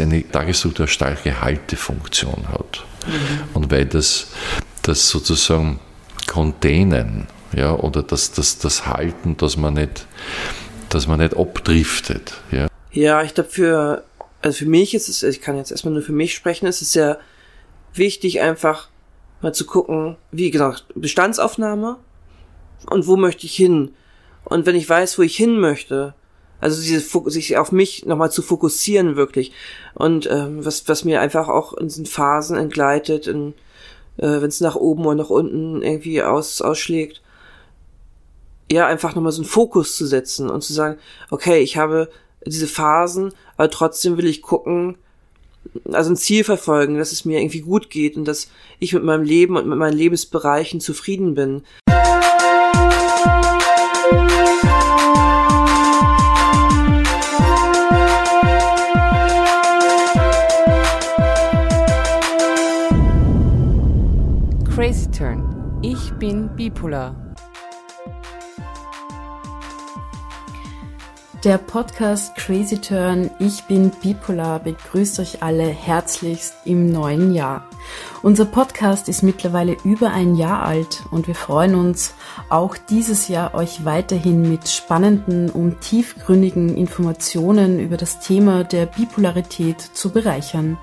eine Tagesstruktur eine starke Haltefunktion hat. Mhm. Und weil das, das sozusagen Containen ja, oder das, das, das Halten, dass man nicht, dass man nicht abdriftet. Ja, ja ich glaube, für, also für mich ist es, ich kann jetzt erstmal nur für mich sprechen, ist es sehr wichtig, einfach mal zu gucken, wie gesagt, Bestandsaufnahme und wo möchte ich hin. Und wenn ich weiß, wo ich hin möchte, also diese, sich auf mich nochmal zu fokussieren wirklich. Und ähm, was, was mir einfach auch in diesen Phasen entgleitet, in, äh, wenn es nach oben oder nach unten irgendwie aus, ausschlägt, ja, einfach nochmal so einen Fokus zu setzen und zu sagen, okay, ich habe diese Phasen, aber trotzdem will ich gucken, also ein Ziel verfolgen, dass es mir irgendwie gut geht und dass ich mit meinem Leben und mit meinen Lebensbereichen zufrieden bin. Crazy Turn. Ich bin bipolar. Der Podcast Crazy Turn Ich bin bipolar begrüßt euch alle herzlichst im neuen Jahr. Unser Podcast ist mittlerweile über ein Jahr alt und wir freuen uns auch dieses Jahr euch weiterhin mit spannenden und tiefgründigen Informationen über das Thema der Bipolarität zu bereichern.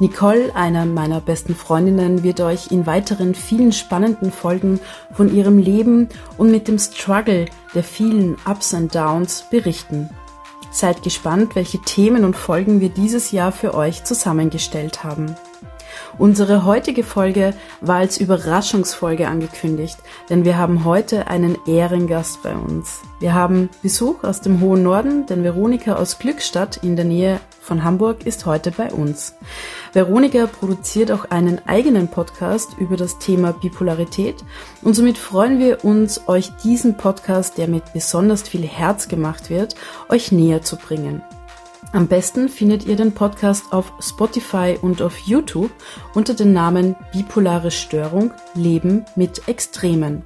Nicole, einer meiner besten Freundinnen, wird euch in weiteren vielen spannenden Folgen von ihrem Leben und mit dem Struggle der vielen Ups and Downs berichten. Seid gespannt, welche Themen und Folgen wir dieses Jahr für euch zusammengestellt haben. Unsere heutige Folge war als Überraschungsfolge angekündigt, denn wir haben heute einen Ehrengast bei uns. Wir haben Besuch aus dem hohen Norden, denn Veronika aus Glückstadt in der Nähe von Hamburg ist heute bei uns. Veronika produziert auch einen eigenen Podcast über das Thema Bipolarität und somit freuen wir uns, euch diesen Podcast, der mit besonders viel Herz gemacht wird, euch näher zu bringen. Am besten findet ihr den Podcast auf Spotify und auf YouTube unter dem Namen Bipolare Störung Leben mit Extremen.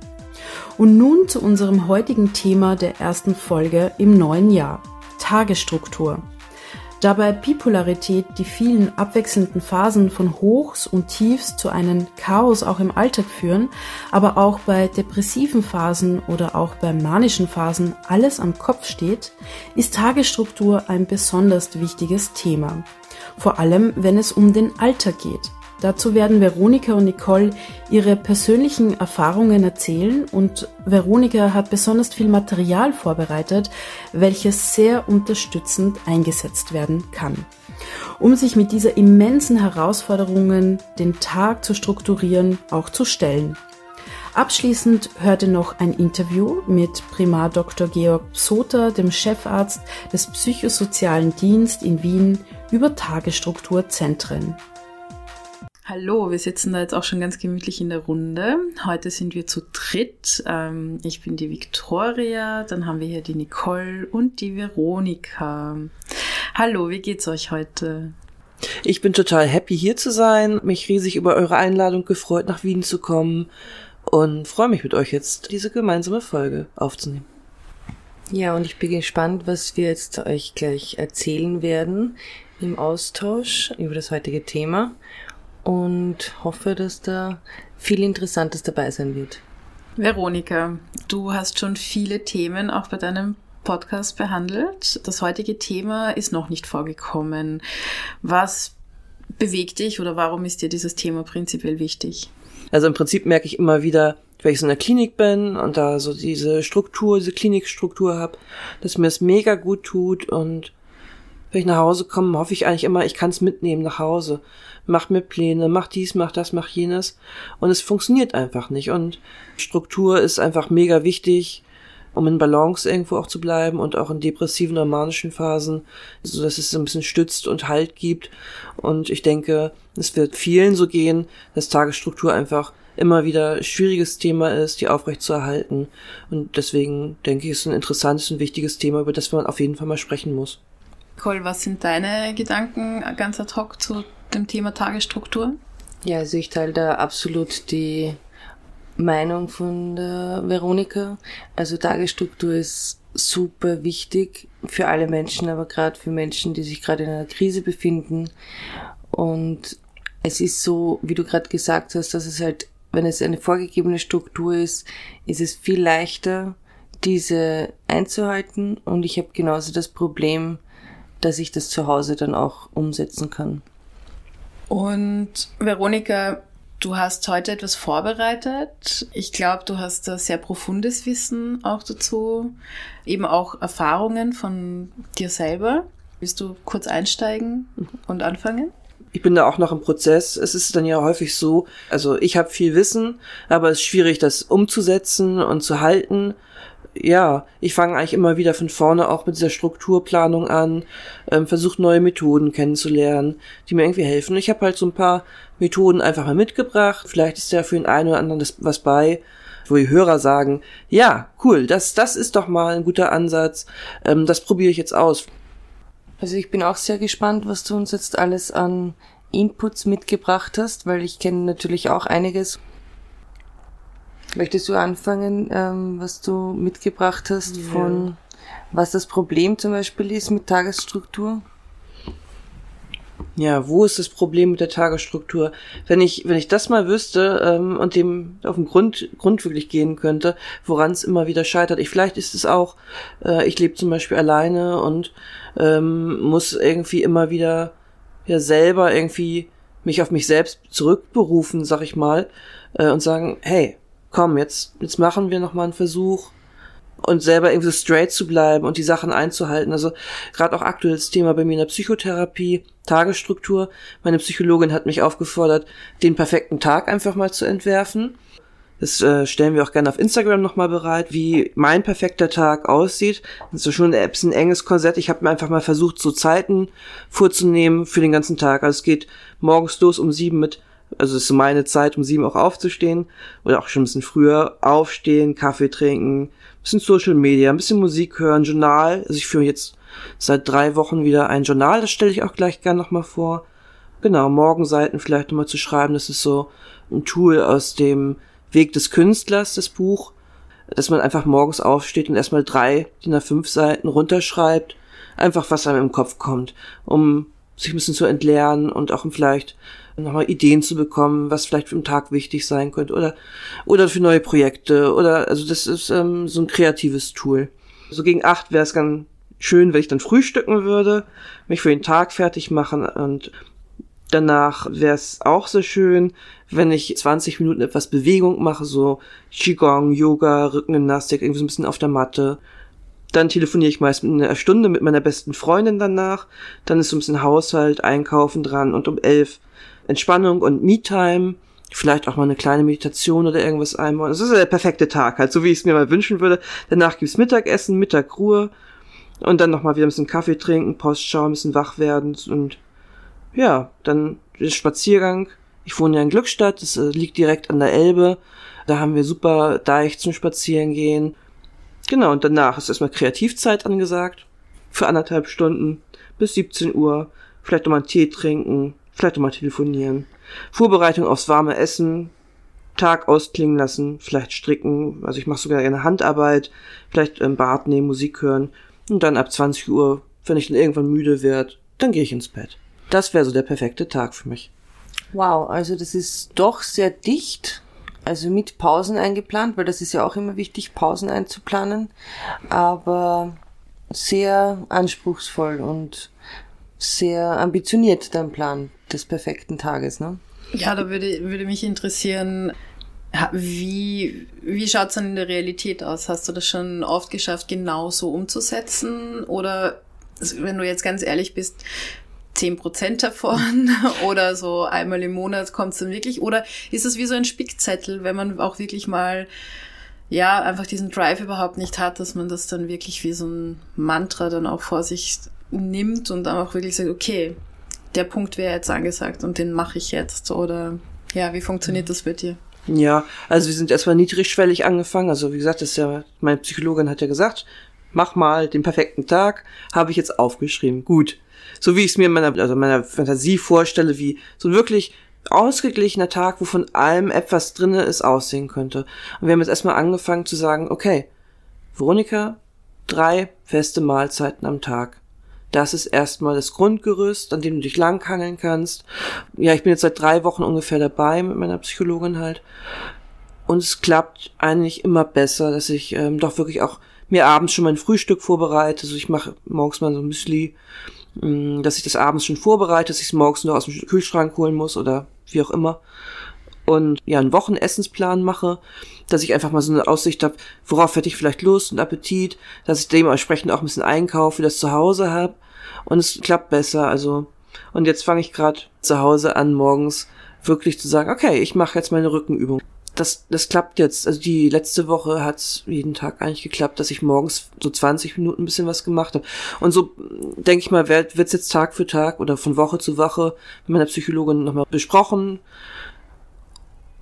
Und nun zu unserem heutigen Thema der ersten Folge im neuen Jahr. Tagesstruktur. Da bei Bipolarität die vielen abwechselnden Phasen von Hochs und Tiefs zu einem Chaos auch im Alltag führen, aber auch bei depressiven Phasen oder auch bei manischen Phasen alles am Kopf steht, ist Tagesstruktur ein besonders wichtiges Thema. Vor allem, wenn es um den Alltag geht. Dazu werden Veronika und Nicole ihre persönlichen Erfahrungen erzählen und Veronika hat besonders viel Material vorbereitet, welches sehr unterstützend eingesetzt werden kann. Um sich mit dieser immensen Herausforderungen den Tag zu strukturieren, auch zu stellen. Abschließend hörte noch ein Interview mit Primar Dr. Georg Psoter, dem Chefarzt des Psychosozialen Dienst in Wien, über Tagesstrukturzentren. Hallo, wir sitzen da jetzt auch schon ganz gemütlich in der Runde. Heute sind wir zu dritt. Ähm, ich bin die Victoria, dann haben wir hier die Nicole und die Veronika. Hallo, wie geht's euch heute? Ich bin total happy hier zu sein, mich riesig über eure Einladung gefreut, nach Wien zu kommen und freue mich mit euch jetzt diese gemeinsame Folge aufzunehmen. Ja, und ich bin gespannt, was wir jetzt euch gleich erzählen werden im Austausch über das heutige Thema und hoffe, dass da viel Interessantes dabei sein wird. Veronika, du hast schon viele Themen auch bei deinem Podcast behandelt. Das heutige Thema ist noch nicht vorgekommen. Was bewegt dich oder warum ist dir dieses Thema prinzipiell wichtig? Also im Prinzip merke ich immer wieder, wenn ich so in der Klinik bin und da so diese Struktur, diese Klinikstruktur habe, dass mir das mega gut tut und wenn ich nach Hause komme, hoffe ich eigentlich immer, ich kann es mitnehmen nach Hause. Mach mir Pläne, mach dies, mach das, mach jenes. Und es funktioniert einfach nicht. Und Struktur ist einfach mega wichtig, um in Balance irgendwo auch zu bleiben und auch in depressiven oder manischen Phasen, so dass es ein bisschen stützt und Halt gibt. Und ich denke, es wird vielen so gehen, dass Tagesstruktur einfach immer wieder schwieriges Thema ist, die aufrecht zu erhalten. Und deswegen denke ich, es ist ein interessantes und wichtiges Thema, über das man auf jeden Fall mal sprechen muss. Nicole, was sind deine Gedanken ganz ad hoc zu dem Thema Tagesstruktur? Ja, also ich teile da absolut die Meinung von der Veronika. Also Tagesstruktur ist super wichtig für alle Menschen, aber gerade für Menschen, die sich gerade in einer Krise befinden. Und es ist so, wie du gerade gesagt hast, dass es halt, wenn es eine vorgegebene Struktur ist, ist es viel leichter, diese einzuhalten. Und ich habe genauso das Problem, dass ich das zu Hause dann auch umsetzen kann. Und Veronika, du hast heute etwas vorbereitet. Ich glaube, du hast da sehr profundes Wissen auch dazu, eben auch Erfahrungen von dir selber. Willst du kurz einsteigen und anfangen? ich bin da auch noch im Prozess. Es ist dann ja häufig so, also ich habe viel Wissen, aber es ist schwierig, das umzusetzen und zu halten ja, ich fange eigentlich immer wieder von vorne auch mit dieser Strukturplanung an, ähm, versuche neue Methoden kennenzulernen, die mir irgendwie helfen. Ich habe halt so ein paar Methoden einfach mal mitgebracht. Vielleicht ist ja für den einen oder anderen das was bei, wo die Hörer sagen, ja, cool, das, das ist doch mal ein guter Ansatz, ähm, das probiere ich jetzt aus. Also ich bin auch sehr gespannt, was du uns jetzt alles an Inputs mitgebracht hast, weil ich kenne natürlich auch einiges Möchtest du anfangen, ähm, was du mitgebracht hast ja. von was das Problem zum Beispiel ist mit Tagesstruktur? Ja, wo ist das Problem mit der Tagesstruktur? Wenn ich, wenn ich das mal wüsste ähm, und dem auf den Grund, Grund wirklich gehen könnte, woran es immer wieder scheitert. Ich, vielleicht ist es auch, äh, ich lebe zum Beispiel alleine und ähm, muss irgendwie immer wieder ja selber irgendwie mich auf mich selbst zurückberufen, sag ich mal, äh, und sagen, hey, komm, jetzt, jetzt machen wir nochmal einen Versuch und selber irgendwie so straight zu bleiben und die Sachen einzuhalten. Also gerade auch aktuelles Thema bei mir in der Psychotherapie, Tagesstruktur. Meine Psychologin hat mich aufgefordert, den perfekten Tag einfach mal zu entwerfen. Das äh, stellen wir auch gerne auf Instagram nochmal bereit, wie mein perfekter Tag aussieht. Das ist schon ein, ein enges Korsett. Ich habe mir einfach mal versucht, so Zeiten vorzunehmen für den ganzen Tag. Also es geht morgens los um sieben mit also es ist meine Zeit, um sieben auch aufzustehen oder auch schon ein bisschen früher aufstehen, Kaffee trinken, ein bisschen Social Media, ein bisschen Musik hören, Journal. Also ich führe jetzt seit drei Wochen wieder ein Journal, das stelle ich auch gleich gern nochmal vor. Genau, Morgenseiten vielleicht nochmal zu schreiben, das ist so ein Tool aus dem Weg des Künstlers, das Buch, dass man einfach morgens aufsteht und erstmal drei DIN A5 Seiten runterschreibt, einfach was einem im Kopf kommt, um sich ein bisschen zu entleeren und auch um vielleicht nochmal Ideen zu bekommen, was vielleicht für den Tag wichtig sein könnte oder, oder für neue Projekte oder, also das ist ähm, so ein kreatives Tool. So gegen acht wäre es ganz schön, wenn ich dann frühstücken würde, mich für den Tag fertig machen und danach wäre es auch so schön, wenn ich 20 Minuten etwas Bewegung mache, so Qigong, Yoga, Rückengymnastik, irgendwie so ein bisschen auf der Matte. Dann telefoniere ich meist eine Stunde mit meiner besten Freundin danach. Dann ist so ein bisschen Haushalt, Einkaufen dran und um elf Entspannung und Me-Time, vielleicht auch mal eine kleine Meditation oder irgendwas einmal. Das ist der perfekte Tag, halt so wie ich es mir mal wünschen würde. Danach gibt's Mittagessen, Mittagruhe und dann nochmal wieder ein bisschen Kaffee trinken, Post schauen, ein bisschen wach werden und ja, dann der Spaziergang. Ich wohne ja in Glückstadt, das äh, liegt direkt an der Elbe. Da haben wir super Deich zum Spazierengehen. Genau, und danach ist erstmal Kreativzeit angesagt. Für anderthalb Stunden bis 17 Uhr. Vielleicht nochmal einen Tee trinken, vielleicht mal telefonieren. Vorbereitung aufs warme Essen, Tag ausklingen lassen, vielleicht stricken, also ich mache sogar gerne Handarbeit, vielleicht im Bad nehmen, Musik hören und dann ab 20 Uhr, wenn ich dann irgendwann müde werde, dann gehe ich ins Bett. Das wäre so der perfekte Tag für mich. Wow, also das ist doch sehr dicht, also mit Pausen eingeplant, weil das ist ja auch immer wichtig, Pausen einzuplanen, aber sehr anspruchsvoll und sehr ambitioniert dein Plan des perfekten Tages, ne? Ja, da würde, würde mich interessieren, wie, wie schaut's dann in der Realität aus? Hast du das schon oft geschafft, genau so umzusetzen? Oder, wenn du jetzt ganz ehrlich bist, zehn Prozent davon oder so einmal im Monat kommt's dann wirklich? Oder ist es wie so ein Spickzettel, wenn man auch wirklich mal ja, einfach diesen Drive überhaupt nicht hat, dass man das dann wirklich wie so ein Mantra dann auch vor sich nimmt und dann auch wirklich sagt, okay, der Punkt wäre jetzt angesagt und den mache ich jetzt. Oder ja, wie funktioniert das bei dir? Ja, also wir sind erstmal niedrigschwellig angefangen. Also wie gesagt, das ist ja, meine Psychologin hat ja gesagt, mach mal den perfekten Tag, habe ich jetzt aufgeschrieben. Gut. So wie ich es mir in meiner, also meiner Fantasie vorstelle, wie so ein wirklich ausgeglichener Tag, wo von allem etwas drinne ist, aussehen könnte. Und wir haben jetzt erstmal angefangen zu sagen, okay, Veronika, drei feste Mahlzeiten am Tag. Das ist erstmal das Grundgerüst, an dem du dich langhangeln kannst. Ja, ich bin jetzt seit drei Wochen ungefähr dabei mit meiner Psychologin halt. Und es klappt eigentlich immer besser, dass ich ähm, doch wirklich auch mir abends schon mein Frühstück vorbereite. Also ich mache morgens mal so ein Müsli, mh, mm, dass ich das abends schon vorbereite, dass ich es morgens nur aus dem Kühlschrank holen muss oder wie auch immer. Und ja, einen Wochenessensplan mache, dass ich einfach mal so eine Aussicht habe, worauf hätte ich vielleicht Lust und Appetit, dass ich dementsprechend auch ein bisschen einkaufe, das zu Hause habe. Und es klappt besser. Also, und jetzt fange ich gerade zu Hause an, morgens wirklich zu sagen, okay, ich mache jetzt meine Rückenübung das, das klappt jetzt. Also die letzte Woche hat's jeden Tag eigentlich geklappt, dass ich morgens so 20 Minuten ein bisschen was gemacht habe. Und so denke ich mal, wird es jetzt Tag für Tag oder von Woche zu Woche mit meiner Psychologin nochmal besprochen.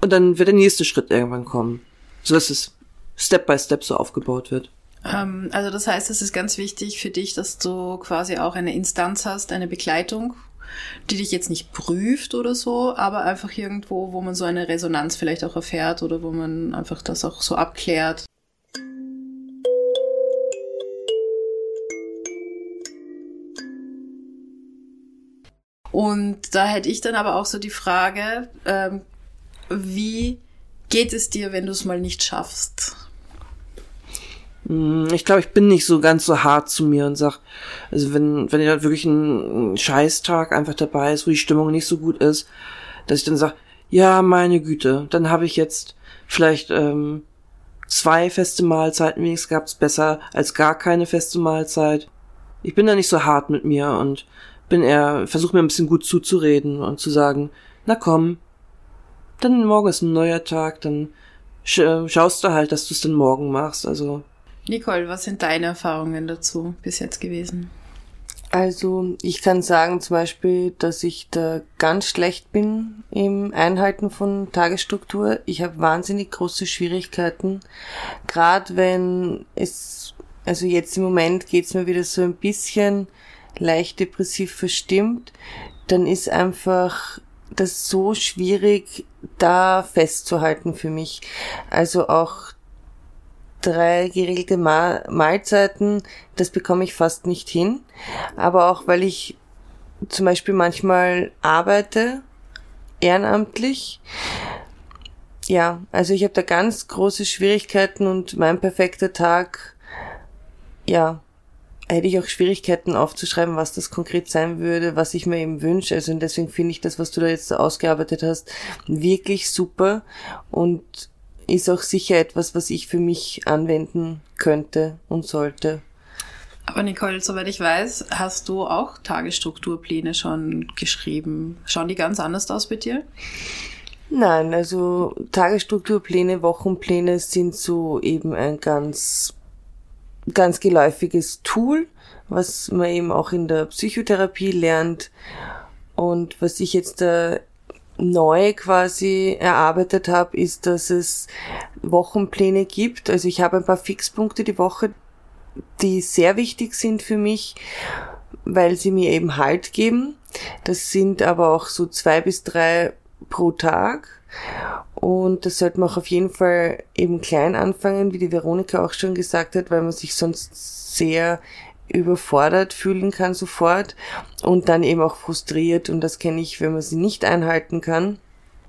Und dann wird der nächste Schritt irgendwann kommen. So dass es Step by Step so aufgebaut wird. Ähm, also das heißt, es ist ganz wichtig für dich, dass du quasi auch eine Instanz hast, eine Begleitung die dich jetzt nicht prüft oder so, aber einfach irgendwo, wo man so eine Resonanz vielleicht auch erfährt oder wo man einfach das auch so abklärt. Und da hätte ich dann aber auch so die Frage, ähm, wie geht es dir, wenn du es mal nicht schaffst? Hm, ich glaube, ich bin nicht so ganz so hart zu mir und sag, also wenn, wenn ja wirklich ein Scheißtag einfach dabei ist, wo die Stimmung nicht so gut ist, dass ich dann sag, ja, meine Güte, dann habe ich jetzt vielleicht ähm, zwei feste Mahlzeiten wenigstens gab's besser als gar keine feste Mahlzeit. Ich bin da nicht so hart mit mir und bin eher, versuche mir ein bisschen gut zuzureden und zu sagen, na komm, dann morgen ist ein neuer Tag, dann schaust du halt, dass du es dann morgen machst. Also Nicole, was sind deine Erfahrungen dazu bis jetzt gewesen? Also ich kann sagen zum Beispiel, dass ich da ganz schlecht bin im Einhalten von Tagesstruktur. Ich habe wahnsinnig große Schwierigkeiten, gerade wenn es, also jetzt im Moment geht's mir wieder so ein bisschen leicht depressiv verstimmt, dann ist einfach das so schwierig, da festzuhalten für mich. Also auch drei geregelte Ma Mahlzeiten, das bekomme ich fast nicht hin. Aber auch weil ich zum Beispiel manchmal arbeite, ehrenamtlich. Ja, also ich habe da ganz große Schwierigkeiten und mein perfekter Tag, ja, hätte ich auch Schwierigkeiten aufzuschreiben, was das konkret sein würde, was ich mir eben wünsche. Also und deswegen finde ich das, was du da jetzt ausgearbeitet hast, wirklich super. Und ist auch sicher etwas, was ich für mich anwenden könnte und sollte. Aber Nicole, soweit ich weiß, hast du auch Tagesstrukturpläne schon geschrieben. Schauen die ganz anders aus bei dir? Nein, also Tagesstrukturpläne, Wochenpläne sind so eben ein ganz, ganz geläufiges Tool, was man eben auch in der Psychotherapie lernt. Und was ich jetzt da neu quasi erarbeitet habe, ist, dass es Wochenpläne gibt. Also ich habe ein paar Fixpunkte die Woche, die sehr wichtig sind für mich, weil sie mir eben Halt geben. Das sind aber auch so zwei bis drei pro Tag. Und das sollte man auch auf jeden Fall eben klein anfangen, wie die Veronika auch schon gesagt hat, weil man sich sonst sehr überfordert fühlen kann sofort und dann eben auch frustriert und das kenne ich, wenn man sie nicht einhalten kann.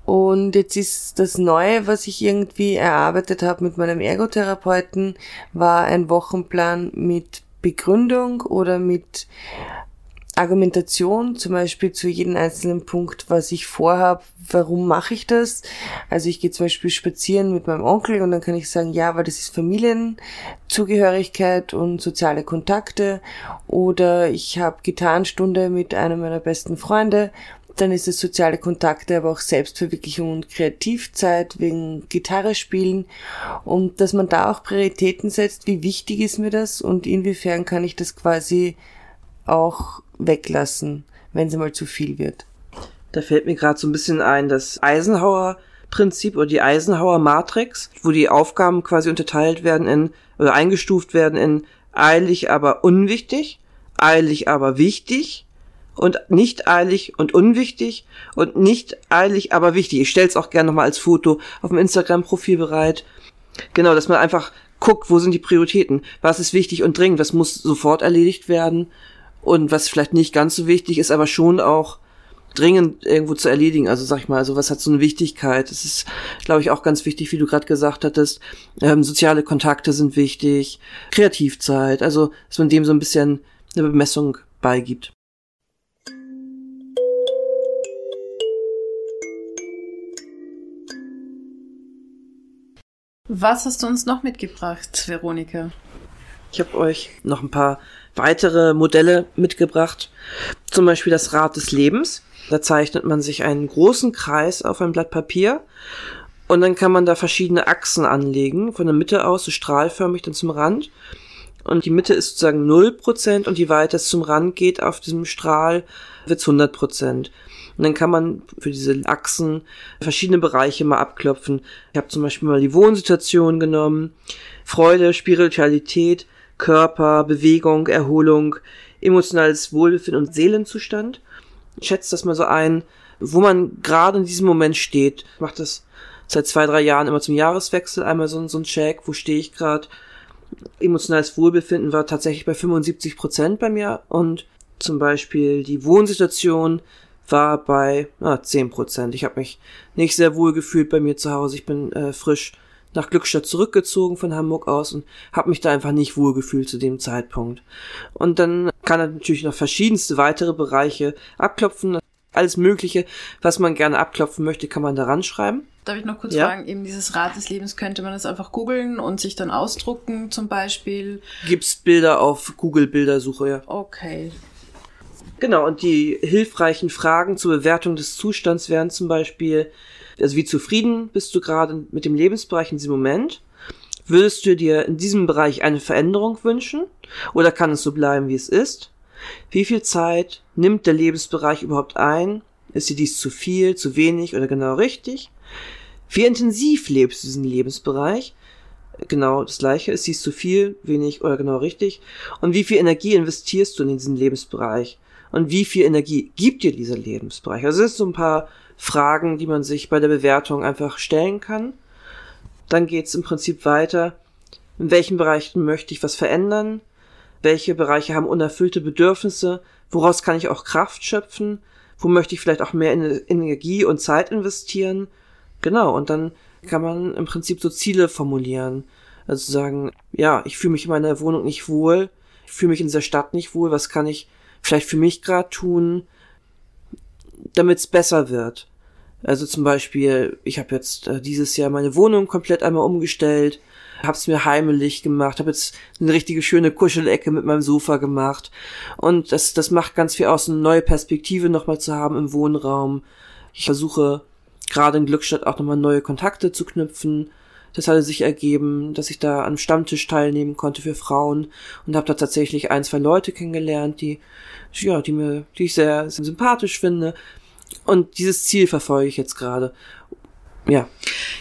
Und jetzt ist das Neue, was ich irgendwie erarbeitet habe mit meinem Ergotherapeuten, war ein Wochenplan mit Begründung oder mit Argumentation, zum Beispiel zu jedem einzelnen Punkt, was ich vorhabe, warum mache ich das? Also ich gehe zum Beispiel spazieren mit meinem Onkel und dann kann ich sagen, ja, weil das ist Familienzugehörigkeit und soziale Kontakte. Oder ich habe Gitarrenstunde mit einem meiner besten Freunde dann ist es soziale Kontakte, aber auch Selbstverwirklichung und Kreativzeit wegen Gitarre spielen und dass man da auch Prioritäten setzt, wie wichtig ist mir das und inwiefern kann ich das quasi auch weglassen, wenn es mal zu viel wird. Da fällt mir gerade so ein bisschen ein, das Eisenhower Prinzip oder die Eisenhower Matrix, wo die Aufgaben quasi unterteilt werden in oder eingestuft werden in eilig aber unwichtig, eilig aber wichtig und nicht eilig und unwichtig und nicht eilig aber wichtig. Ich stelle es auch gerne nochmal als Foto auf dem Instagram-Profil bereit. Genau, dass man einfach guckt, wo sind die Prioritäten? Was ist wichtig und dringend? Was muss sofort erledigt werden? Und was vielleicht nicht ganz so wichtig ist, aber schon auch dringend irgendwo zu erledigen. Also sag ich mal, also was hat so eine Wichtigkeit? Das ist, glaube ich, auch ganz wichtig, wie du gerade gesagt hattest. Ähm, soziale Kontakte sind wichtig, Kreativzeit, also dass man dem so ein bisschen eine Bemessung beigibt. Was hast du uns noch mitgebracht, Veronika? Ich habe euch noch ein paar weitere Modelle mitgebracht. Zum Beispiel das Rad des Lebens. Da zeichnet man sich einen großen Kreis auf ein Blatt Papier und dann kann man da verschiedene Achsen anlegen, von der Mitte aus so strahlförmig dann zum Rand. Und die Mitte ist sozusagen 0% und je weiter es zum Rand geht auf diesem Strahl, wird es 100%. Und dann kann man für diese Achsen verschiedene Bereiche mal abklopfen. Ich habe zum Beispiel mal die Wohnsituation genommen, Freude, Spiritualität, Körper, Bewegung, Erholung, emotionales Wohlbefinden und Seelenzustand. Schätzt das mal so ein, wo man gerade in diesem Moment steht. Ich mache das seit zwei, drei Jahren immer zum Jahreswechsel, einmal so, so ein Check, wo stehe ich gerade. Emotionales Wohlbefinden war tatsächlich bei 75 Prozent bei mir und zum Beispiel die Wohnsituation war bei ah, 10 Prozent. Ich habe mich nicht sehr wohl gefühlt bei mir zu Hause. Ich bin äh, frisch nach Glückstadt zurückgezogen von Hamburg aus und habe mich da einfach nicht wohlgefühlt zu dem Zeitpunkt. Und dann kann er natürlich noch verschiedenste weitere Bereiche abklopfen. Alles Mögliche, was man gerne abklopfen möchte, kann man da ranschreiben. Darf ich noch kurz Ja. fragen, eben dieses Rad des Lebens, könnte man das einfach googeln und sich dann ausdrucken zum Beispiel? Gibt's Bilder auf Google Bildersuche, ja. Okay. Genau, und die hilfreichen Fragen zur Bewertung des Zustands wären zum Beispiel, also wie zufrieden bist du gerade mit dem Lebensbereich in diesem Moment? Würdest du dir in diesem Bereich eine Veränderung wünschen? Oder kann es so bleiben, wie es ist? Wie viel Zeit nimmt der Lebensbereich überhaupt ein? Ist dir dies zu viel, zu wenig oder genau richtig? Wie intensiv lebst du diesen Lebensbereich? Genau das gleiche. Ist dies zu viel, wenig oder genau richtig? Und wie viel Energie investierst du in diesen Lebensbereich? Und wie viel Energie gibt dir dieser Lebensbereich? Also das sind so ein paar Fragen, die man sich bei der Bewertung einfach stellen kann. Dann geht's im Prinzip weiter. In welchen Bereichen möchte ich was verändern? Welche Bereiche haben unerfüllte Bedürfnisse? Woraus kann ich auch Kraft schöpfen? Wo möchte ich vielleicht auch mehr Ener- Energie und Zeit investieren? Genau, und dann kann man im Prinzip so Ziele formulieren. Also sagen, ja, ich fühle mich in meiner Wohnung nicht wohl, ich fühle mich in dieser Stadt nicht wohl, was kann ich vielleicht für mich gerade tun, damit es besser wird. Also zum Beispiel, ich habe jetzt äh, dieses Jahr meine Wohnung komplett einmal umgestellt, habe es mir heimelig gemacht, habe jetzt eine richtige schöne Kuschelecke mit meinem Sofa gemacht und das das macht ganz viel aus, eine neue Perspektive nochmal zu haben im Wohnraum. Ich versuche gerade in Glückstadt auch nochmal neue Kontakte zu knüpfen. Das hatte sich ergeben, dass ich da am Stammtisch teilnehmen konnte für Frauen und habe da tatsächlich ein, zwei Leute kennengelernt, die ja, die mir, die ich sehr, sehr sympathisch finde. Und dieses Ziel verfolge ich jetzt gerade. Ja,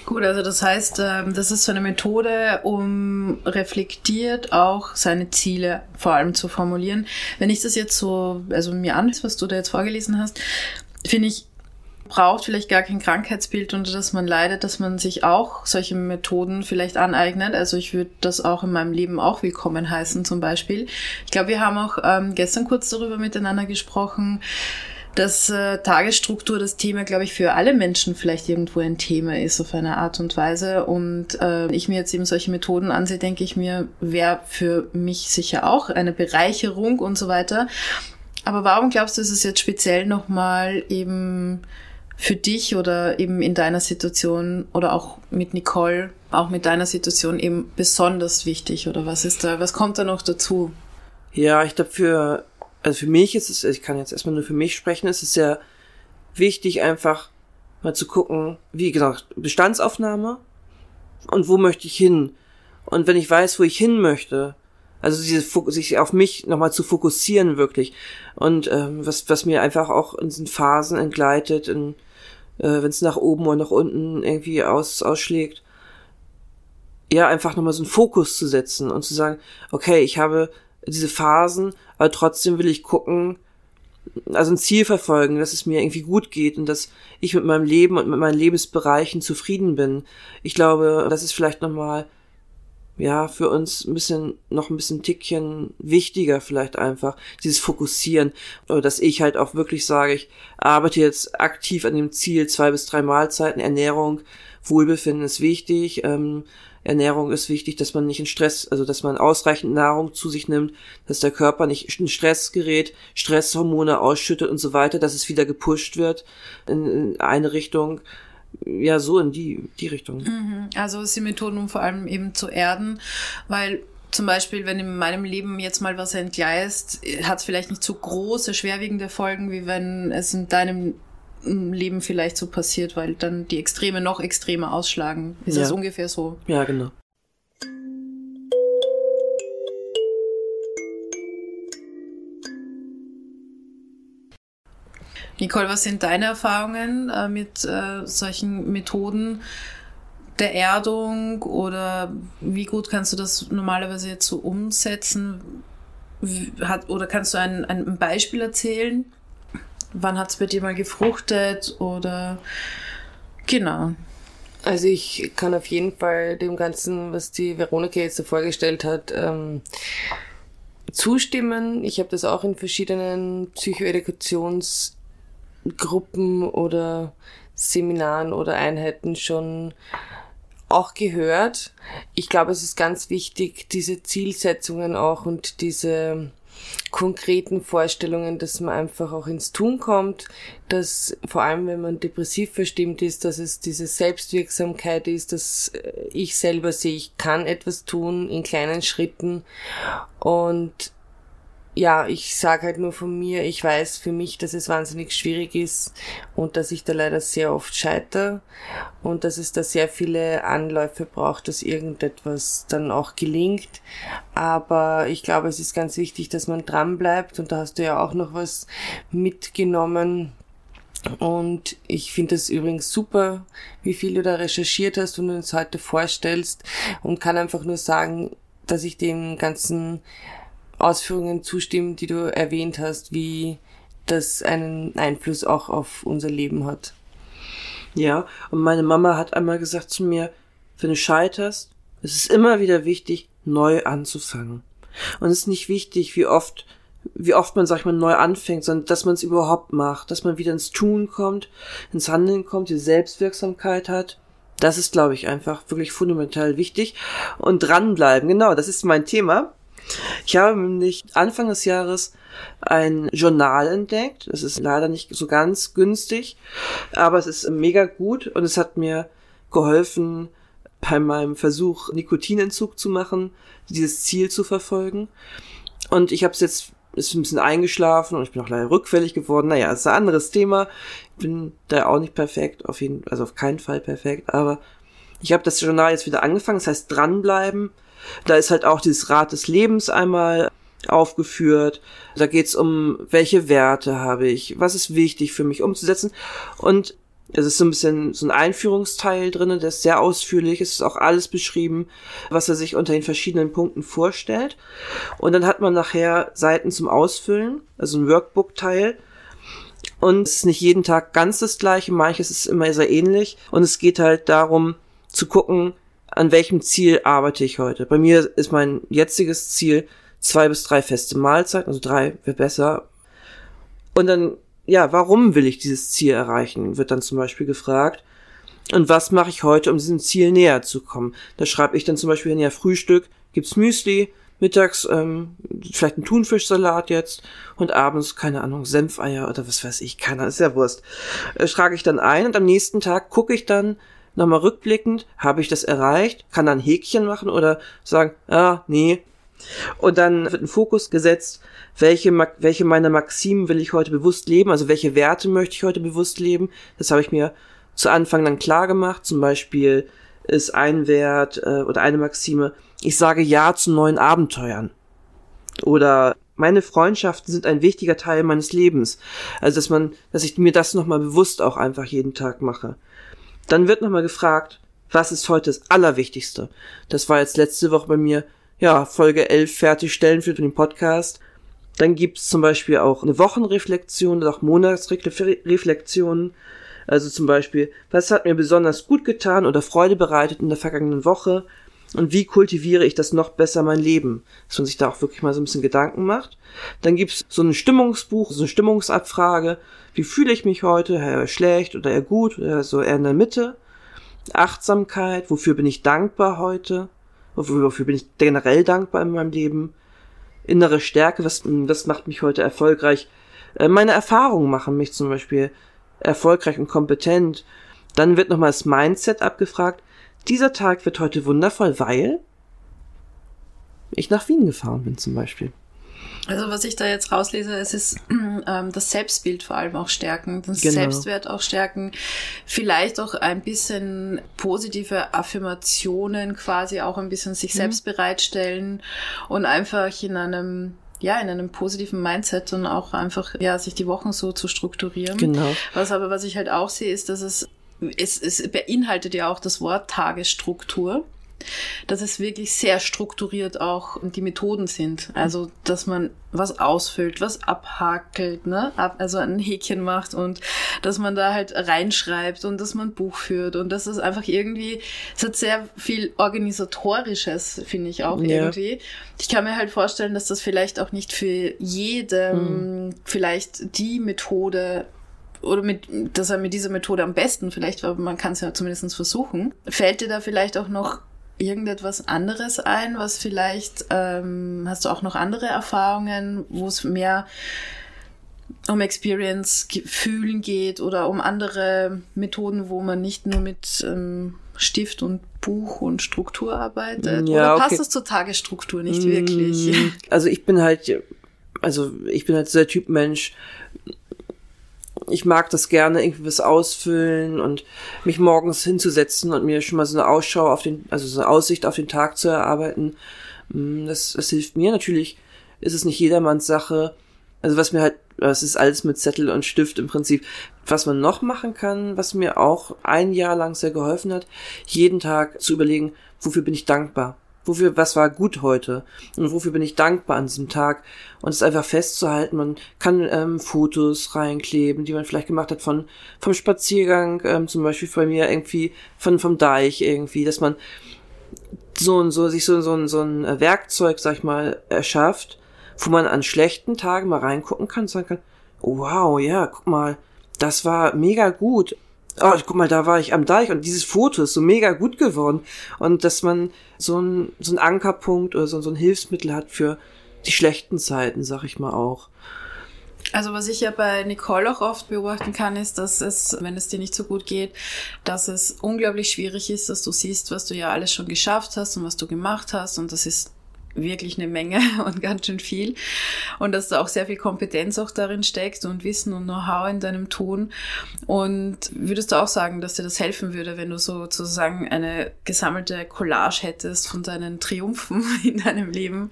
Gut, also das heißt, ähm, das ist so eine Methode, um reflektiert auch seine Ziele vor allem zu formulieren. Wenn ich das jetzt so, also mir anhöre, was du da jetzt vorgelesen hast, finde ich, braucht vielleicht gar kein Krankheitsbild, unter das man leidet, dass man sich auch solche Methoden vielleicht aneignet. Also ich würde das auch in meinem Leben auch willkommen heißen zum Beispiel. Ich glaube, wir haben auch ähm, gestern kurz darüber miteinander gesprochen, dass äh, Tagesstruktur das Thema, glaube ich, für alle Menschen vielleicht irgendwo ein Thema ist auf eine Art und Weise. Und äh, ich mir jetzt eben solche Methoden ansehe, denke ich mir, wäre für mich sicher auch eine Bereicherung und so weiter. Aber warum glaubst du, ist es jetzt speziell nochmal eben für dich oder eben in deiner Situation oder auch mit Nicole, auch mit deiner Situation eben besonders wichtig? Oder was ist da, was kommt da noch dazu? ja, ich glaube für, also für mich ist es, ich kann jetzt erstmal nur für mich sprechen, es ist sehr wichtig einfach mal zu gucken, wie gesagt, Bestandsaufnahme und wo möchte ich hin? Und wenn ich weiß, wo ich hin möchte, also diese, sich auf mich nochmal zu fokussieren wirklich und ähm, was, was mir einfach auch in diesen Phasen entgleitet, äh, wenn es nach oben oder nach unten irgendwie aus, ausschlägt, ja, einfach nochmal so einen Fokus zu setzen und zu sagen, okay, ich habe diese Phasen, aber trotzdem will ich gucken, also ein Ziel verfolgen, dass es mir irgendwie gut geht und dass ich mit meinem Leben und mit meinen Lebensbereichen zufrieden bin. Ich glaube, das ist vielleicht nochmal ja, für uns ein bisschen, noch ein bisschen Tickchen wichtiger vielleicht einfach, dieses Fokussieren. Oder dass ich halt auch wirklich sage, ich arbeite jetzt aktiv an dem Ziel, zwei bis drei Mahlzeiten, Ernährung, Wohlbefinden ist wichtig, ähm, Ernährung ist wichtig, dass man nicht in Stress, also dass man ausreichend Nahrung zu sich nimmt, dass der Körper nicht in Stress gerät, Stresshormone ausschüttet und so weiter, dass es wieder gepusht wird in, in eine Richtung ja, so in die, die Richtung. Mhm. Also es sind Methoden, um vor allem eben zu erden, weil zum Beispiel, wenn in meinem Leben jetzt mal was entgleist, hat es vielleicht nicht so große, schwerwiegende Folgen, wie wenn es in deinem Leben vielleicht so passiert, weil dann die Extreme noch extremer ausschlagen. Ist ja. das ungefähr so? Ja, genau. Nicole, was sind deine Erfahrungen äh, mit äh, solchen Methoden der Erdung oder wie gut kannst du das normalerweise jetzt so umsetzen? Hat, oder kannst du ein, ein Beispiel erzählen? Wann hat es bei dir mal gefruchtet oder genau? Also ich kann auf jeden Fall dem Ganzen, was die Veronika jetzt so vorgestellt hat, ähm, zustimmen. Ich habe das auch in verschiedenen Psychoedukations- Gruppen oder Seminaren oder Einheiten schon auch gehört. Ich glaube, es ist ganz wichtig, diese Zielsetzungen auch und diese konkreten Vorstellungen, dass man einfach auch ins Tun kommt, dass vor allem, wenn man depressiv verstimmt ist, dass es diese Selbstwirksamkeit ist, dass ich selber sehe, ich kann etwas tun in kleinen Schritten. Und ja, ich sage halt nur von mir, ich weiß für mich, dass es wahnsinnig schwierig ist und dass ich da leider sehr oft scheitere und dass es da sehr viele Anläufe braucht, dass irgendetwas dann auch gelingt. Aber ich glaube, es ist ganz wichtig, dass man dran bleibt und da hast du ja auch noch was mitgenommen. Und ich finde es übrigens super, wie viel du da recherchiert hast und uns heute vorstellst und kann einfach nur sagen, dass ich den ganzen Ausführungen zustimmen, die du erwähnt hast, wie das einen Einfluss auch auf unser Leben hat. Ja, und meine Mama hat einmal gesagt zu mir, wenn du scheiterst, es ist immer wieder wichtig, neu anzufangen. Und es ist nicht wichtig, wie oft, wie oft man, sag ich mal, neu anfängt, sondern dass man es überhaupt macht, dass man wieder ins Tun kommt, ins Handeln kommt, die Selbstwirksamkeit hat. Das ist, glaube ich, einfach wirklich fundamental wichtig. Und dranbleiben, genau, das ist mein Thema. Ich habe nämlich Anfang des Jahres ein Journal entdeckt. Es ist leider nicht so ganz günstig, aber es ist mega gut und es hat mir geholfen, bei meinem Versuch, Nikotinentzug zu machen, dieses Ziel zu verfolgen. Und ich habe es jetzt ist ein bisschen eingeschlafen und ich bin auch leider rückfällig geworden. Naja, ist ein anderes Thema. Ich bin da auch nicht perfekt, auf jeden, also auf keinen Fall perfekt, aber ich habe das Journal jetzt wieder angefangen, das heißt dranbleiben da ist halt auch dieses Rad des Lebens einmal aufgeführt. Da geht's um, welche Werte habe ich, was ist wichtig für mich umzusetzen. Und es ist so ein bisschen so ein Einführungsteil drinne, der ist sehr ausführlich. Es ist auch alles beschrieben, was er sich unter den verschiedenen Punkten vorstellt. Und dann hat man nachher Seiten zum Ausfüllen, also ein Workbook-Teil. Und es ist nicht jeden Tag ganz das gleiche, manches ist immer sehr ähnlich. Und es geht halt darum zu gucken, an welchem Ziel arbeite ich heute. Bei mir ist mein jetziges Ziel zwei bis drei feste Mahlzeiten, also drei wäre besser. Und dann, ja, warum will ich dieses Ziel erreichen, wird dann zum Beispiel gefragt. Und was mache ich heute, um diesem Ziel näher zu kommen? Da schreibe ich dann zum Beispiel, ja, Frühstück gibt's Müsli, mittags ähm, vielleicht ein Thunfischsalat jetzt und abends, keine Ahnung, Senfeier oder was weiß ich, keiner, ist ja Wurst. Äh, trage ich dann ein und am nächsten Tag gucke ich dann, nochmal rückblickend, habe ich das erreicht, kann dann Häkchen machen oder sagen, ah, nee. Und dann wird ein Fokus gesetzt, welche, welche meiner Maximen will ich heute bewusst leben, also welche Werte möchte ich heute bewusst leben. Das habe ich mir zu Anfang dann klar gemacht. Zum Beispiel ist ein Wert äh, oder eine Maxime, ich sage Ja zu neuen Abenteuern. Oder meine Freundschaften sind ein wichtiger Teil meines Lebens. Also dass man, dass ich mir das nochmal bewusst auch einfach jeden Tag mache. Dann wird nochmal gefragt, was ist heute das Allerwichtigste? Das war jetzt letzte Woche bei mir, ja, Folge 11 fertigstellen für den Podcast. Dann gibt's zum Beispiel auch eine Wochenreflexion oder auch Monatsreflexionen. Also zum Beispiel, was hat mir besonders gut getan oder Freude bereitet in der vergangenen Woche? Und wie kultiviere ich das noch besser mein Leben? Dass man sich da auch wirklich mal so ein bisschen Gedanken macht. Dann gibt's so ein Stimmungsbuch, so eine Stimmungsabfrage. Wie fühle ich mich heute? Eher schlecht oder eher gut oder so eher in der Mitte? Achtsamkeit, wofür bin ich dankbar heute? Wofür, wofür bin ich generell dankbar in meinem Leben? Innere Stärke, was, was macht mich heute erfolgreich? Äh, meine Erfahrungen machen mich zum Beispiel erfolgreich und kompetent. Dann wird nochmal das Mindset abgefragt. Dieser Tag wird heute wundervoll, weil ich nach Wien gefahren bin zum Beispiel. Also was ich da jetzt rauslese, es ist ähm, das Selbstbild vor allem auch stärken, das Genau. Selbstwert auch stärken, vielleicht auch ein bisschen positive Affirmationen quasi auch ein bisschen sich selbst bereitstellen und einfach in einem ja, in einem positiven Mindset und auch einfach, ja, sich die Wochen so zu strukturieren. Genau. Was aber, was ich halt auch sehe, ist, dass es, es, es beinhaltet ja auch das Wort Tagesstruktur dass es wirklich sehr strukturiert auch die Methoden sind. Also, dass man was ausfüllt, was abhakelt, ne? Also ein Häkchen macht und dass man da halt reinschreibt und dass man Buch führt und das ist einfach irgendwie, es hat sehr viel organisatorisches, finde ich auch Ja. irgendwie. Ich kann mir halt vorstellen, dass das vielleicht auch nicht für jedem vielleicht die Methode oder mit, dass er mit dieser Methode am besten vielleicht, aber man kann es ja zumindest versuchen. Fällt dir da vielleicht auch noch irgendetwas anderes ein, was vielleicht, ähm, hast du auch noch andere Erfahrungen, wo es mehr um Experience, Gefühlen geht oder um andere Methoden, wo man nicht nur mit ähm, Stift und Buch und Struktur arbeitet? Ja, oder passt okay. das zur Tagesstruktur nicht wirklich? Mm, Also ich bin halt, also ich bin halt so der Typ Mensch. Ich mag das gerne, irgendwie was ausfüllen und mich morgens hinzusetzen und mir schon mal so eine Ausschau auf den, also so eine Aussicht auf den Tag zu erarbeiten. Mm, Das, das hilft mir. Natürlich ist es nicht jedermanns Sache. Also was mir halt, es ist alles mit Zettel und Stift im Prinzip. Was man noch machen kann, was mir auch ein Jahr lang sehr geholfen hat, jeden Tag zu überlegen, wofür bin ich dankbar? Wofür, was war gut heute? Und wofür bin ich dankbar an diesem Tag? Und es einfach festzuhalten. Man kann ähm, Fotos reinkleben, die man vielleicht gemacht hat von vom Spaziergang, ähm, zum Beispiel bei mir irgendwie von vom Deich irgendwie, dass man so und so sich so, so, ein- so ein äh, Werkzeug, sag ich mal, erschafft, wo man an schlechten Tagen mal reingucken kann und sagen kann, wow, ja, guck mal, das war mega gut. Oh, guck mal, da war ich am Deich und dieses Foto ist so mega gut geworden. Und dass man so ein, so Ankerpunkt oder so, so ein Hilfsmittel hat für die schlechten Zeiten, sag ich mal auch. Also was ich ja bei Nicole auch oft beobachten kann, ist, dass es, wenn es dir nicht so gut geht, dass es unglaublich schwierig ist, dass du siehst, was du ja alles schon geschafft hast und was du gemacht hast und das ist wirklich eine Menge und ganz schön viel und dass da auch sehr viel Kompetenz auch darin steckt und Wissen und Know-how in deinem Tun und würdest du auch sagen, dass dir das helfen würde, wenn du sozusagen eine gesammelte Collage hättest von deinen Triumphen in deinem Leben?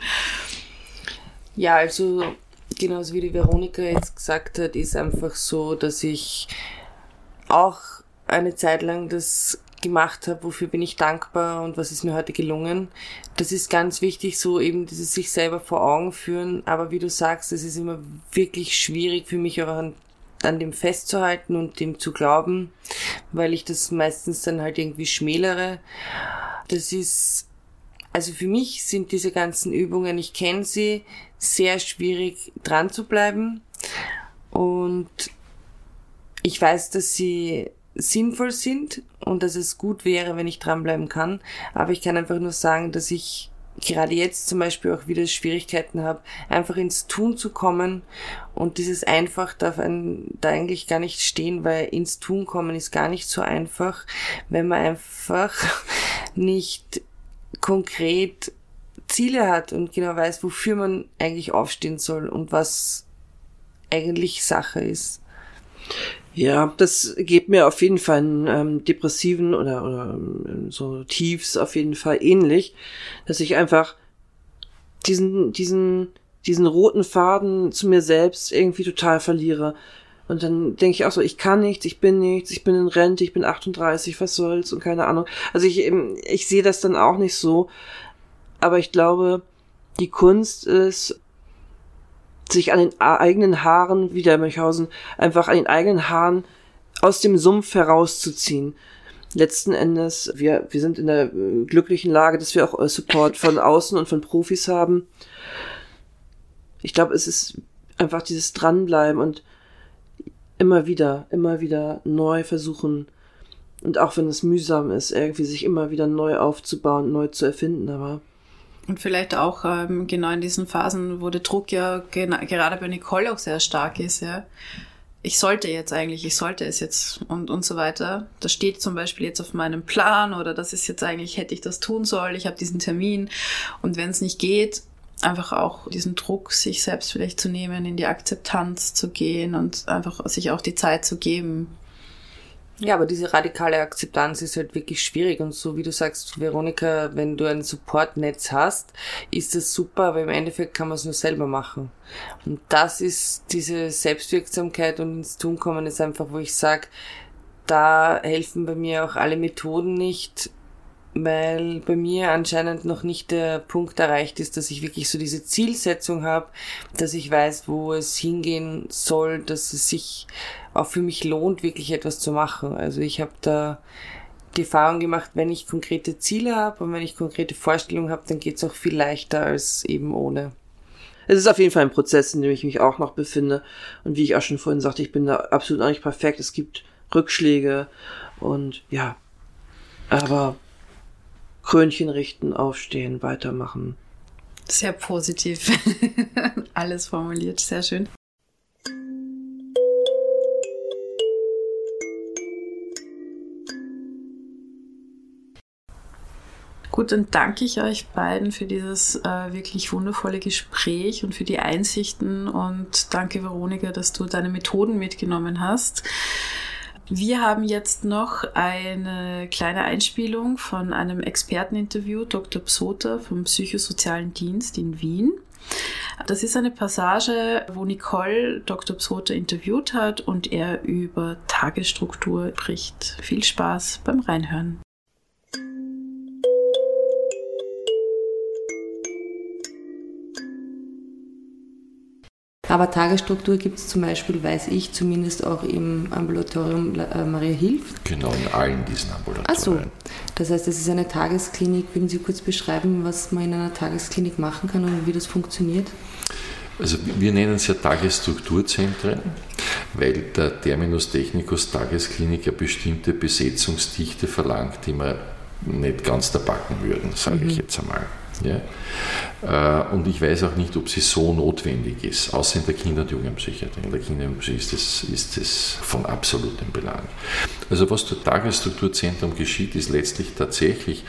Ja, also genauso wie die Veronika jetzt gesagt hat, ist einfach so, dass ich auch eine Zeit lang das gemacht habe, wofür bin ich dankbar und was ist mir heute gelungen. Das ist ganz wichtig, so eben dieses sich selber vor Augen führen. Aber wie du sagst, es ist immer wirklich schwierig für mich auch an, an dem festzuhalten und dem zu glauben, weil ich das meistens dann halt irgendwie schmälere. Das ist also für mich sind diese ganzen Übungen, ich kenne sie, sehr schwierig dran zu bleiben. Und ich weiß, dass sie sinnvoll sind und dass es gut wäre, wenn ich dranbleiben kann. Aber ich kann einfach nur sagen, dass ich gerade jetzt zum Beispiel auch wieder Schwierigkeiten habe, einfach ins Tun zu kommen. Und dieses einfach darf ein, da eigentlich gar nicht stehen, weil ins Tun kommen ist gar nicht so einfach, wenn man einfach nicht konkret Ziele hat und genau weiß, wofür man eigentlich aufstehen soll und was eigentlich Sache ist. Ja, das geht mir auf jeden Fall in ähm, depressiven oder, oder ähm, so Tiefs auf jeden Fall ähnlich, dass ich einfach diesen, diesen, diesen roten Faden zu mir selbst irgendwie total verliere. Und dann denke ich auch so, ich kann nichts, ich bin nichts, ich bin in Rente, ich bin 38, was soll's und keine Ahnung. Also ich, ähm, ich sehe das dann auch nicht so. Aber ich glaube, die Kunst ist, sich an den eigenen Haaren, wie der Münchhausen, einfach an den eigenen Haaren aus dem Sumpf herauszuziehen. letzten Endes, wir, wir sind in der äh, glücklichen Lage, dass wir auch äh, Support von außen und von Profis haben. Ich glaube, es ist einfach dieses Dranbleiben und immer wieder, immer wieder neu versuchen. Und auch wenn es mühsam ist, irgendwie sich immer wieder neu aufzubauen, neu zu erfinden, aber. Und vielleicht auch ähm, genau in diesen Phasen, wo der Druck ja gerade bei Nicole auch sehr stark ist, ja. Ich sollte jetzt eigentlich, ich sollte es jetzt und, und so weiter. Das steht zum Beispiel jetzt auf meinem Plan oder das ist jetzt eigentlich, hätte ich das tun sollen, ich habe diesen Termin. Und wenn es nicht geht, einfach auch diesen Druck, sich selbst vielleicht zu nehmen, in die Akzeptanz zu gehen und einfach sich auch die Zeit zu geben. Ja, aber diese radikale Akzeptanz ist halt wirklich schwierig und so wie du sagst, Veronika, wenn du ein Supportnetz hast, ist das super, aber im Endeffekt kann man es nur selber machen. Und das ist diese Selbstwirksamkeit und ins Tun kommen ist einfach, wo ich sage, da helfen bei mir auch alle Methoden nicht, weil bei mir anscheinend noch nicht der Punkt erreicht ist, dass ich wirklich so diese Zielsetzung habe, dass ich weiß, wo es hingehen soll, dass es sich auch für mich lohnt, wirklich etwas zu machen. Also ich habe da die Erfahrung gemacht, wenn ich konkrete Ziele habe und wenn ich konkrete Vorstellungen habe, dann geht es auch viel leichter als eben ohne. Es ist auf jeden Fall ein Prozess, in dem ich mich auch noch befinde. Und wie ich auch schon vorhin sagte, ich bin da absolut auch nicht perfekt. Es gibt Rückschläge und ja. Aber Krönchen richten, aufstehen, weitermachen. Sehr positiv. Alles formuliert, sehr schön. Gut, dann danke ich euch beiden für dieses äh, wirklich wundervolle Gespräch und für die Einsichten und danke Veronika, dass du deine Methoden mitgenommen hast. Wir haben jetzt noch eine kleine Einspielung von einem Experteninterview, Dr. Psoter vom Psychosozialen Dienst in Wien. Das ist eine Passage, wo Nicole Dr. Psoter interviewt hat und er über Tagesstruktur spricht. Viel Spaß beim Reinhören. Aber Tagesstruktur gibt es zum Beispiel, weiß ich, zumindest auch im Ambulatorium äh, Maria Hilf. Genau, in allen diesen Ambulatorien. Ach so, das heißt, es ist eine Tagesklinik. Würden Sie kurz beschreiben, was man in einer Tagesklinik machen kann und wie das funktioniert? Also wir nennen es ja Tagesstrukturzentren, weil der Terminus technicus Tagesklinik eine bestimmte Besetzungsdichte verlangt, die wir nicht ganz da packen würden, sage mhm. ich jetzt einmal. Ja? Äh, und ich weiß auch nicht, ob sie so notwendig ist, außer in der Kinder- und Jugendpsychiatrie. In der Kinder- und Psychiatrie ist es, ist es von absolutem Belang. Also was durch Tagesstrukturzentrum geschieht, ist letztlich tatsächlich,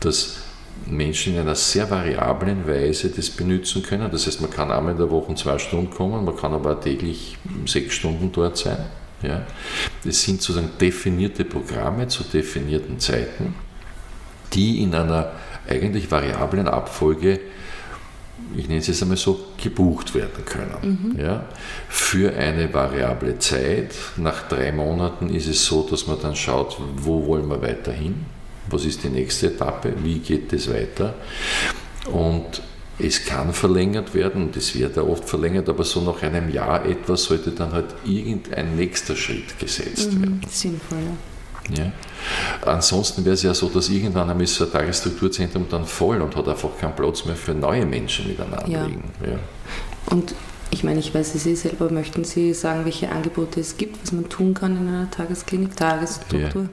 dass Menschen in einer sehr variablen Weise das benutzen können. Das heißt, man kann einmal in der Woche zwei Stunden kommen, man kann aber täglich sechs Stunden dort sein. Ja. Das sind sozusagen definierte Programme zu definierten Zeiten, die in einer eigentlich variablen Abfolge, ich nenne es jetzt einmal so, gebucht werden können. Mhm. Ja? Für eine variable Zeit. Nach drei Monaten ist es so, dass man dann schaut, wo wollen wir weiterhin, was ist die nächste Etappe, wie geht es weiter. Und es kann verlängert werden und es wird ja oft verlängert, aber so nach einem Jahr etwa sollte dann halt irgendein nächster Schritt gesetzt mhm, werden. Sinnvoll, ja. Ja. Ansonsten wäre es ja so, dass irgendwann einmal ist so ein Tagesstrukturzentrum dann voll und hat einfach keinen Platz mehr für neue Menschen miteinander ja. liegen. Ja. Und ich meine, ich weiß, Sie selber, möchten Sie sagen, welche Angebote es gibt, was man tun kann in einer Tagesklinik, Tagesstruktur?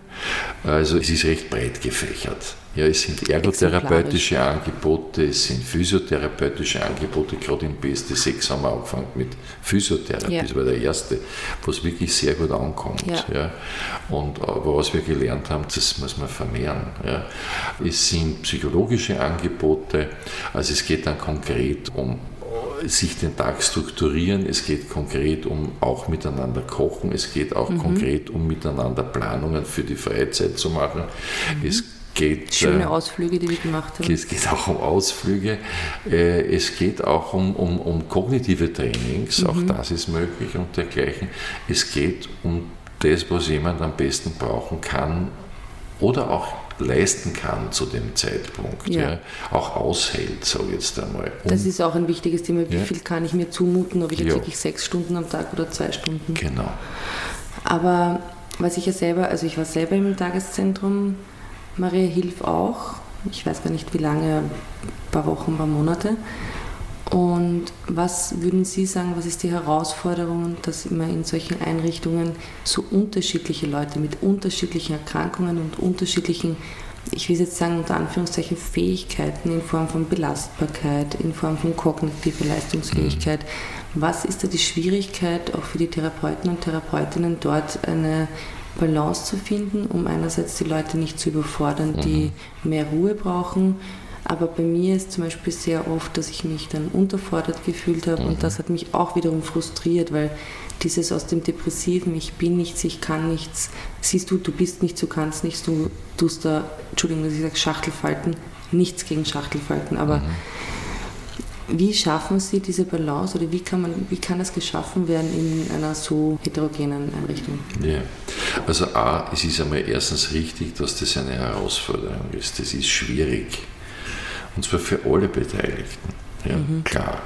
Ja. Also es ist recht breit gefächert. Ja, es sind ergotherapeutische Angebote, es sind physiotherapeutische Angebote. Gerade im BSD6 haben wir angefangen mit Physiotherapie. Ja. Das war der erste, was wirklich sehr gut ankommt. Ja. ja. Und aber was wir gelernt haben, das muss man vermehren. Ja. Es sind psychologische Angebote, also es geht dann konkret um sich den Tag strukturieren, es geht konkret um auch miteinander kochen, es geht auch mhm. konkret um miteinander Planungen für die Freizeit zu machen. Mhm. Es geht. Schöne äh, Ausflüge, die wir gemacht haben. Es geht auch um Ausflüge. Äh, es geht auch um, um, um kognitive Trainings, mhm. auch das ist möglich und dergleichen. Es geht um das, was jemand am besten brauchen kann oder auch leisten kann zu dem Zeitpunkt, ja. ja auch aushält, sage ich jetzt einmal. Und das ist auch ein wichtiges Thema. Wie ja. viel kann ich mir zumuten, ob ich jetzt ja. wirklich sechs Stunden am Tag oder zwei Stunden? Genau. Aber was ich ja selber, also ich war selber im Tageszentrum, Maria Hilf auch, ich weiß gar nicht wie lange, ein paar Wochen, ein paar Monate. Und was würden Sie sagen, was ist die Herausforderung, dass immer in solchen Einrichtungen so unterschiedliche Leute mit unterschiedlichen Erkrankungen und unterschiedlichen, ich will jetzt sagen unter Anführungszeichen, Fähigkeiten in Form von Belastbarkeit, in Form von kognitiver Leistungsfähigkeit, was ist da die Schwierigkeit auch für die Therapeuten und Therapeutinnen dort eine Balance zu finden, um einerseits die Leute nicht zu überfordern, die mhm. mehr Ruhe brauchen. Aber bei mir ist zum Beispiel sehr oft, dass ich mich dann unterfordert gefühlt habe mhm. und das hat mich auch wiederum frustriert, weil dieses aus dem Depressiven, ich bin nichts, ich kann nichts, siehst du, du bist nichts, du kannst nichts, du tust da, Entschuldigung, dass ich sage Schachtelfalten, nichts gegen Schachtelfalten, aber mhm wie schaffen Sie diese Balance oder wie kann, man, wie kann das geschaffen werden in einer so heterogenen Einrichtung? Ja, also A, es ist einmal erstens richtig, dass das eine Herausforderung ist. Das ist schwierig. Und zwar für alle Beteiligten. Ja, mhm. klar.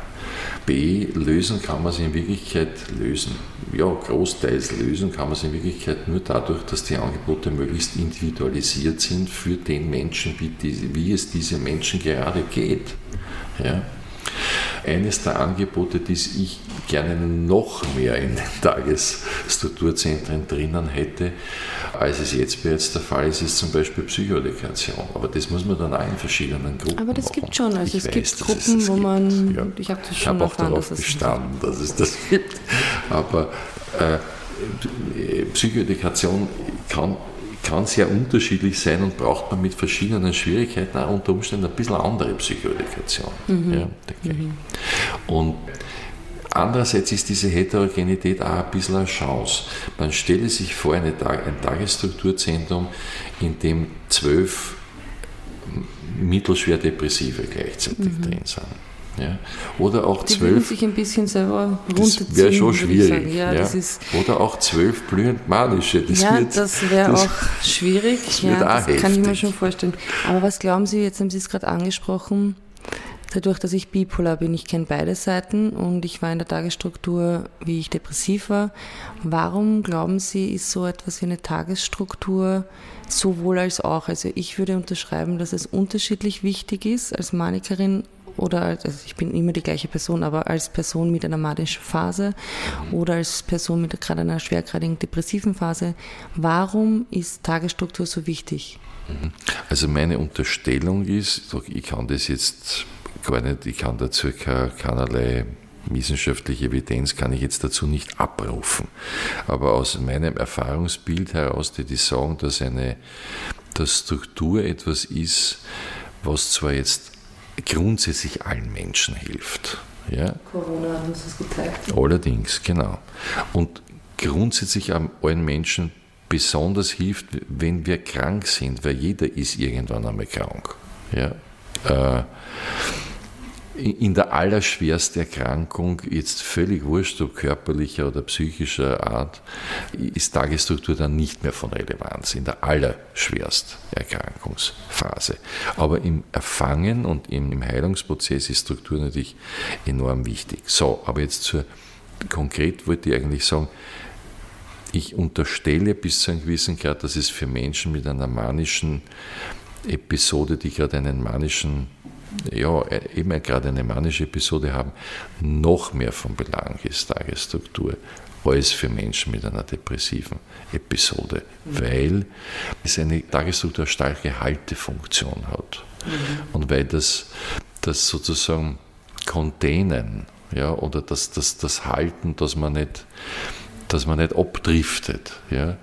B, lösen kann man es in Wirklichkeit lösen. Ja, großteils lösen kann man es in Wirklichkeit nur dadurch, dass die Angebote möglichst individualisiert sind für den Menschen, wie, die, wie es diesen Menschen gerade geht. Ja? Eines der Angebote, die ich gerne noch mehr in den Tagesstrukturzentren drinnen hätte, als es jetzt bereits der Fall ist, ist zum Beispiel Psychoedukation. Aber das muss man dann auch in verschiedenen Gruppen Aber das machen. gibt schon, also ich es gibt Gruppen, es wo gibt. man, ja. ich habe das schon ich hab auch darauf dass bestanden, dass es das gibt. Aber äh, Psychoedukation kann kann sehr unterschiedlich sein und braucht man mit verschiedenen Schwierigkeiten auch unter Umständen ein bisschen andere Psychoedukation. Mhm. Ja, mhm. Und andererseits ist diese Heterogenität auch ein bisschen eine Chance. Man stelle sich vor, eine, ein Tagesstrukturzentrum, in dem zwölf mittelschwer Depressive gleichzeitig mhm. drin sind. Ja. Oder auch die zwölf. sich ein bisschen selber runterziehen. Das wäre schon schwierig. Ja, ja. Oder auch zwölf blühend manische. Das ja, wird, das wäre auch schwierig. Das, ja, das heftig. kann ich mir schon vorstellen. Aber was glauben Sie, jetzt haben Sie es gerade angesprochen, dadurch, dass ich bipolar bin, ich kenne beide Seiten und ich war in der Tagesstruktur, wie ich depressiv war. Warum glauben Sie, ist so etwas wie eine Tagesstruktur sowohl als auch? Also ich würde unterschreiben, dass es unterschiedlich wichtig ist als Manikerin oder also ich bin immer die gleiche Person, aber als Person mit einer manischen Phase oder als Person mit gerade einer schwergradigen depressiven Phase, warum ist Tagesstruktur so wichtig? Mhm. Also meine Unterstellung ist, ich kann das jetzt gar nicht, ich kann dazu keinerlei wissenschaftliche Evidenz kann ich jetzt dazu nicht abrufen. Aber aus meinem Erfahrungsbild heraus, die, die sagen, dass eine dass Struktur etwas ist, was zwar jetzt grundsätzlich allen Menschen hilft. Ja? Corona hat uns das gezeigt. Allerdings, genau. Und grundsätzlich allen Menschen besonders hilft, wenn wir krank sind, weil jeder ist irgendwann einmal krank. Ja? Äh, in der allerschwersten Erkrankung, jetzt völlig wurscht, ob körperlicher oder psychischer Art, ist Tagesstruktur dann nicht mehr von Relevanz, in der allerschwersten Erkrankungsphase. Aber im Erfangen und im Heilungsprozess ist Struktur natürlich enorm wichtig. So, aber jetzt zur, konkret wollte ich eigentlich sagen, ich unterstelle bis zu einem gewissen Grad, dass es für Menschen mit einer manischen Episode, die gerade einen manischen ja, eben gerade eine manische Episode haben, noch mehr von Belang ist, Tagesstruktur, als für Menschen mit einer depressiven Episode, mhm. weil es eine Tagesstruktur eine starke Haltefunktion hat. Mhm. Und weil das, das sozusagen Containen ja, oder das, das, das Halten, dass man nicht dass man nicht abdriftet. Ja.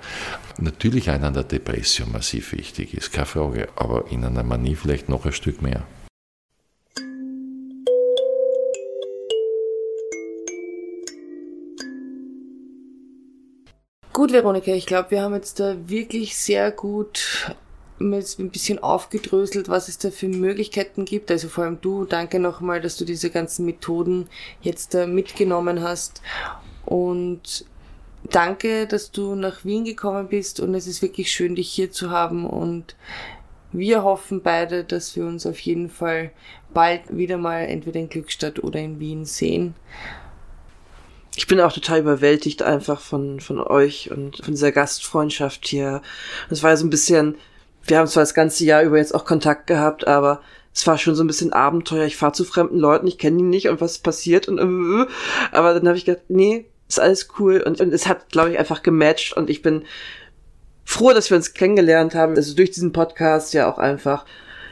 Natürlich in einer Depression massiv wichtig ist, keine Frage, aber in einer Manie vielleicht noch ein Stück mehr. Gut, Veronika, ich glaube, wir haben jetzt da wirklich sehr gut jetzt ein bisschen aufgedröselt, was es da für Möglichkeiten gibt. Also vor allem du, danke nochmal, dass du diese ganzen Methoden jetzt da mitgenommen hast. Und danke, dass du nach Wien gekommen bist und es ist wirklich schön, dich hier zu haben und wir hoffen beide, dass wir uns auf jeden Fall bald wieder mal entweder in Glückstadt oder in Wien sehen. Ich bin auch total überwältigt einfach von, von euch und von dieser Gastfreundschaft hier. Es war ja so ein bisschen, wir haben zwar das ganze Jahr über jetzt auch Kontakt gehabt, aber es war schon so ein bisschen Abenteuer. Ich fahre zu fremden Leuten, ich kenne die nicht und was passiert und äh, aber dann habe ich gedacht, nee, ist alles cool und, und es hat, glaube ich, einfach gematcht und ich bin froh, dass wir uns kennengelernt haben. Also durch diesen Podcast ja auch einfach.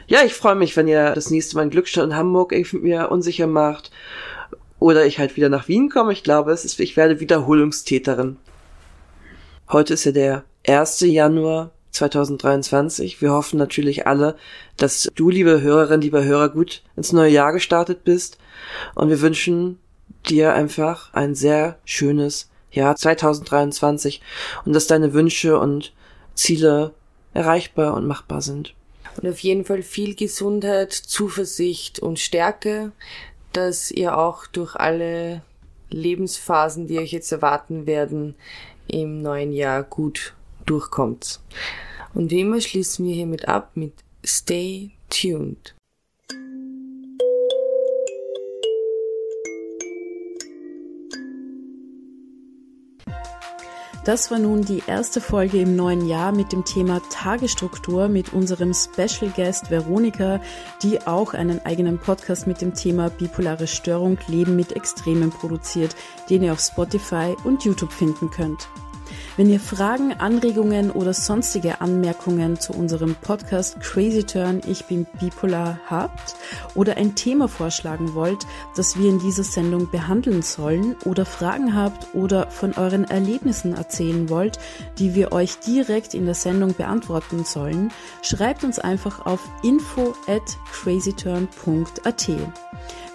Ja, ich freue mich, wenn ihr das nächste Mal in Glückstadt in Hamburg irgendwie mit mir unsicher macht oder ich halt wieder nach Wien komme. Ich glaube, es ist, ich werde Wiederholungstäterin. Heute ist ja der 1. Januar 2023. Wir hoffen natürlich alle, dass du, liebe Hörerin, lieber Hörer, gut ins neue Jahr gestartet bist. Und wir wünschen dir einfach ein sehr schönes Jahr 2023 und dass deine Wünsche und Ziele erreichbar und machbar sind. Und auf jeden Fall viel Gesundheit, Zuversicht und Stärke, dass ihr auch durch alle Lebensphasen, die euch jetzt erwarten werden, im neuen Jahr gut durchkommt. Und wie immer schließen wir hiermit ab mit Stay tuned. Das war nun die erste Folge im neuen Jahr mit dem Thema Tagesstruktur mit unserem Special Guest Veronika, die auch einen eigenen Podcast mit dem Thema bipolare Störung Leben mit Extremen produziert, den ihr auf Spotify und YouTube finden könnt. Wenn ihr Fragen, Anregungen oder sonstige Anmerkungen zu unserem Podcast Crazy Turn Ich bin bipolar habt oder ein Thema vorschlagen wollt, das wir in dieser Sendung behandeln sollen oder Fragen habt oder von euren Erlebnissen erzählen wollt, die wir euch direkt in der Sendung beantworten sollen, schreibt uns einfach auf info at crazyturn.at.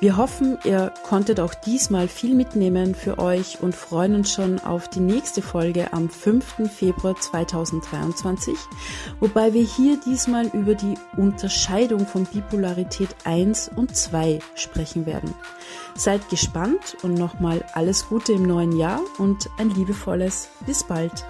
Wir hoffen, ihr konntet auch diesmal viel mitnehmen für euch und freuen uns schon auf die nächste Folge am 5. Februar 2023, wobei wir hier diesmal über die Unterscheidung von Bipolarität 1 und 2 sprechen werden. Seid gespannt und nochmal alles Gute im neuen Jahr und ein liebevolles bis bald.